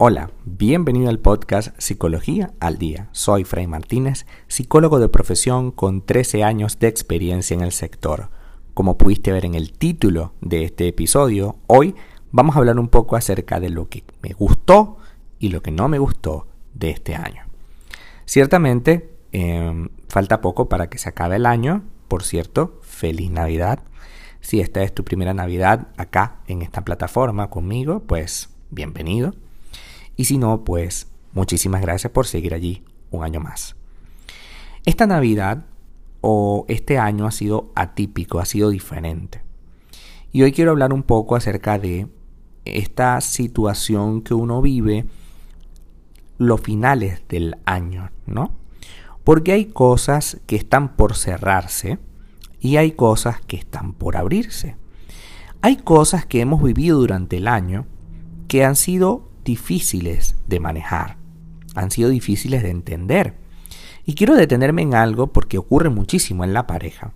Hola, bienvenido al podcast Psicología al Día. Soy Fray Martínez, psicólogo de profesión con 13 años de experiencia en el sector. Como pudiste ver en el título de este episodio, hoy vamos a hablar un poco acerca de lo que me gustó y lo que no me gustó de este año. Ciertamente, em, falta poco para que se acabe el año. Por cierto, feliz Navidad. Si esta es tu primera Navidad acá en esta plataforma conmigo, pues bienvenido. Y si no, pues muchísimas gracias por seguir allí un año más. Esta Navidad o este año ha sido atípico, ha sido diferente. Y hoy quiero hablar un poco acerca de esta situación que uno vive los finales del año, ¿no? Porque hay cosas que están por cerrarse y hay cosas que están por abrirse. Hay cosas que hemos vivido durante el año que han sido difíciles de manejar, han sido difíciles de entender. Y quiero detenerme en algo porque ocurre muchísimo en la pareja.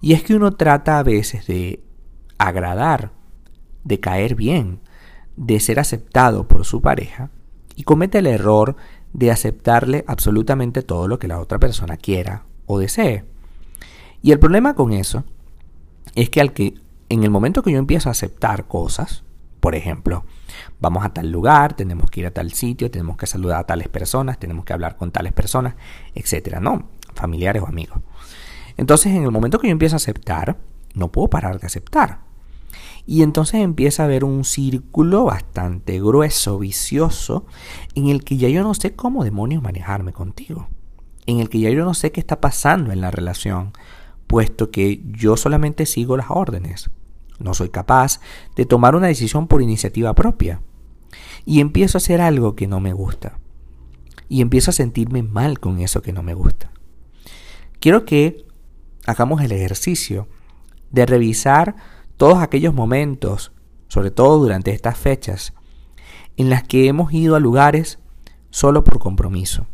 Y es que uno trata a veces de agradar, de caer bien, de ser aceptado por su pareja y comete el error de aceptarle absolutamente todo lo que la otra persona quiera o desee. Y el problema con eso es que al que en el momento que yo empiezo a aceptar cosas, por ejemplo, vamos a tal lugar, tenemos que ir a tal sitio, tenemos que saludar a tales personas, tenemos que hablar con tales personas, etcétera, no, familiares o amigos. Entonces, en el momento que yo empiezo a aceptar, no puedo parar de aceptar. Y entonces empieza a haber un círculo bastante grueso, vicioso, en el que ya yo no sé cómo demonios manejarme contigo. En el que ya yo no sé qué está pasando en la relación, puesto que yo solamente sigo las órdenes no soy capaz de tomar una decisión por iniciativa propia. Y empiezo a hacer algo que no me gusta. Y empiezo a sentirme mal con eso que no me gusta. Quiero que hagamos el ejercicio de revisar todos aquellos momentos, sobre todo durante estas fechas, en las que hemos ido a lugares solo por compromiso,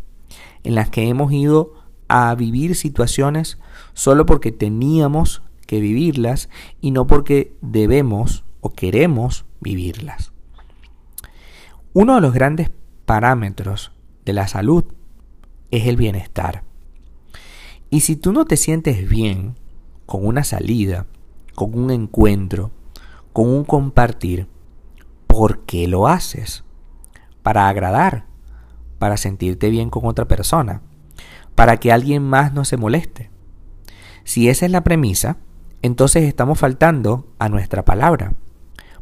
en las que hemos ido a vivir situaciones solo porque teníamos que vivirlas y no porque debemos o queremos vivirlas. Uno de los grandes parámetros de la salud es el bienestar. Y si tú no te sientes bien con una salida, con un encuentro, con un compartir, ¿por qué lo haces? Para agradar, para sentirte bien con otra persona, para que alguien más no se moleste. Si esa es la premisa, entonces estamos faltando a nuestra palabra,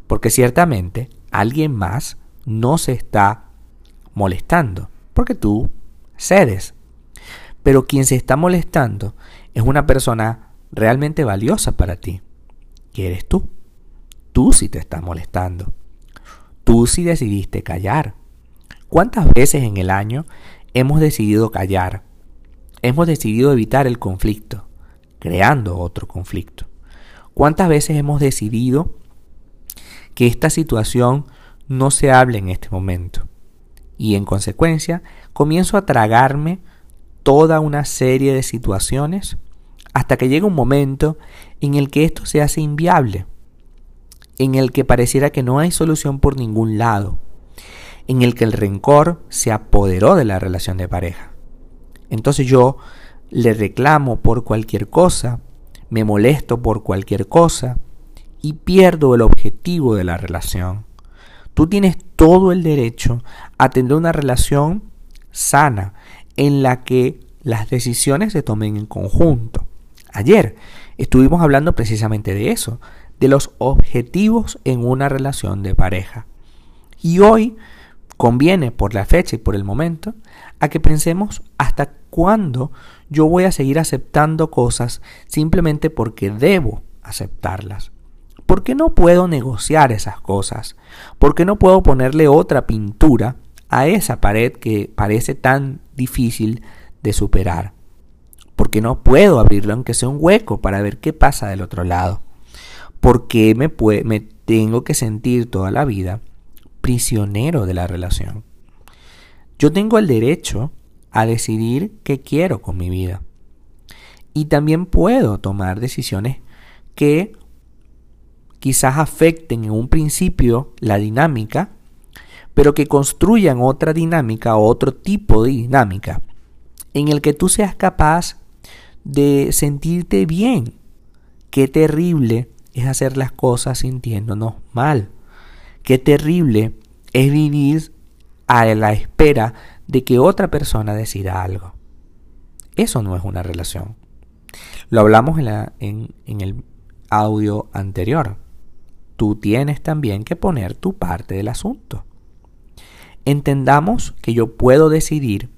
porque ciertamente alguien más no se está molestando, porque tú cedes. Pero quien se está molestando es una persona realmente valiosa para ti, que eres tú. Tú sí te estás molestando. Tú sí decidiste callar. ¿Cuántas veces en el año hemos decidido callar? Hemos decidido evitar el conflicto creando otro conflicto. ¿Cuántas veces hemos decidido que esta situación no se hable en este momento? Y en consecuencia comienzo a tragarme toda una serie de situaciones hasta que llega un momento en el que esto se hace inviable, en el que pareciera que no hay solución por ningún lado, en el que el rencor se apoderó de la relación de pareja. Entonces yo le reclamo por cualquier cosa, me molesto por cualquier cosa y pierdo el objetivo de la relación. Tú tienes todo el derecho a tener una relación sana en la que las decisiones se tomen en conjunto. Ayer estuvimos hablando precisamente de eso, de los objetivos en una relación de pareja. Y hoy conviene por la fecha y por el momento a que pensemos hasta cuándo yo voy a seguir aceptando cosas simplemente porque debo aceptarlas. ¿Por qué no puedo negociar esas cosas? ¿Por qué no puedo ponerle otra pintura a esa pared que parece tan difícil de superar? ¿Por qué no puedo abrirlo aunque sea un hueco para ver qué pasa del otro lado? ¿Por qué me, me tengo que sentir toda la vida prisionero de la relación? Yo tengo el derecho a decidir qué quiero con mi vida. Y también puedo tomar decisiones que quizás afecten en un principio la dinámica, pero que construyan otra dinámica o otro tipo de dinámica en el que tú seas capaz de sentirte bien. Qué terrible es hacer las cosas sintiéndonos mal. Qué terrible es vivir a la espera de que otra persona decida algo. Eso no es una relación. Lo hablamos en, el audio anterior. Tú tienes también que poner tu parte del asunto. Entendamos que yo puedo decidir,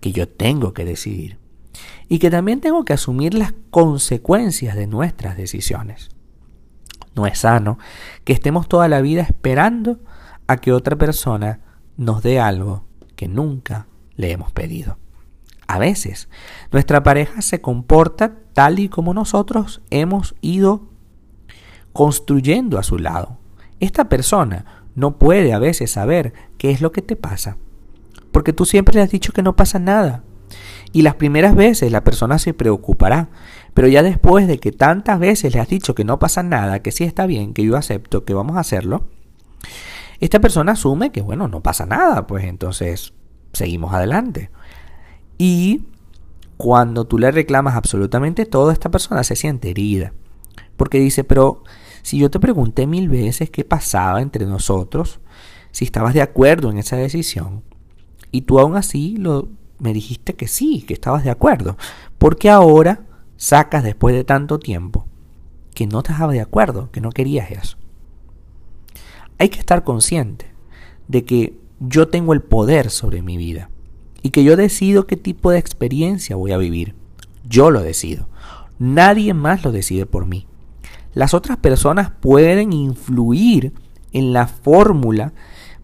que yo tengo que decidir y que también tengo que asumir las consecuencias de nuestras decisiones. No es sano que estemos toda la vida esperando a que otra persona nos dé algo que nunca le hemos pedido. A veces nuestra pareja se comporta tal y como nosotros hemos ido construyendo a su lado. Esta persona no puede a veces saber qué es lo que te pasa, porque tú siempre le has dicho que no pasa nada. Y las primeras veces la persona se preocupará, pero ya después de que tantas veces le has dicho que no pasa nada, que sí está bien, que yo acepto, que vamos a hacerlo, esta persona asume que, bueno, no pasa nada, pues entonces seguimos adelante. Y cuando tú le reclamas absolutamente todo, esta persona se siente herida. Porque dice, pero si yo te pregunté mil veces qué pasaba entre nosotros, si estabas de acuerdo en esa decisión, y tú aún así lo, me dijiste que sí, que estabas de acuerdo, ¿por qué ahora sacas después de tanto tiempo que no estabas de acuerdo, que no querías eso? Hay que estar consciente de que yo tengo el poder sobre mi vida y que yo decido qué tipo de experiencia voy a vivir. Yo lo decido. Nadie más lo decide por mí. Las otras personas pueden influir en la fórmula,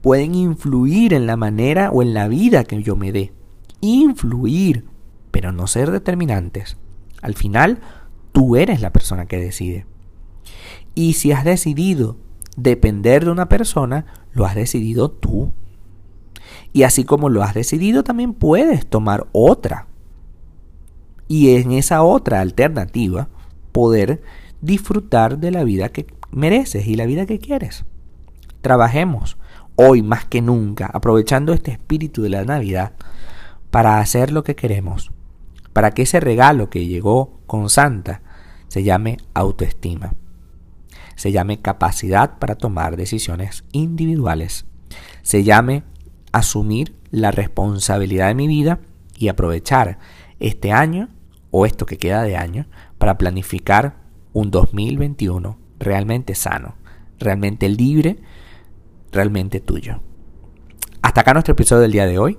pueden influir en la manera o en la vida que yo me dé. Influir, pero no ser determinantes. Al final, tú eres la persona que decide. Y si has decidido depender de una persona, lo has decidido tú. Y así como lo has decidido, también puedes tomar otra. Y en esa otra alternativa, poder disfrutar de la vida que mereces y la vida que quieres. Trabajemos hoy más que nunca, aprovechando este espíritu de la Navidad, para hacer lo que queremos, para que ese regalo que llegó con Santa se llame autoestima, se llame capacidad para tomar decisiones individuales, se llame asumir la responsabilidad de mi vida y aprovechar este año o esto que queda de año para planificar un 2021 realmente sano, realmente libre, realmente tuyo. Hasta acá nuestro episodio del día de hoy.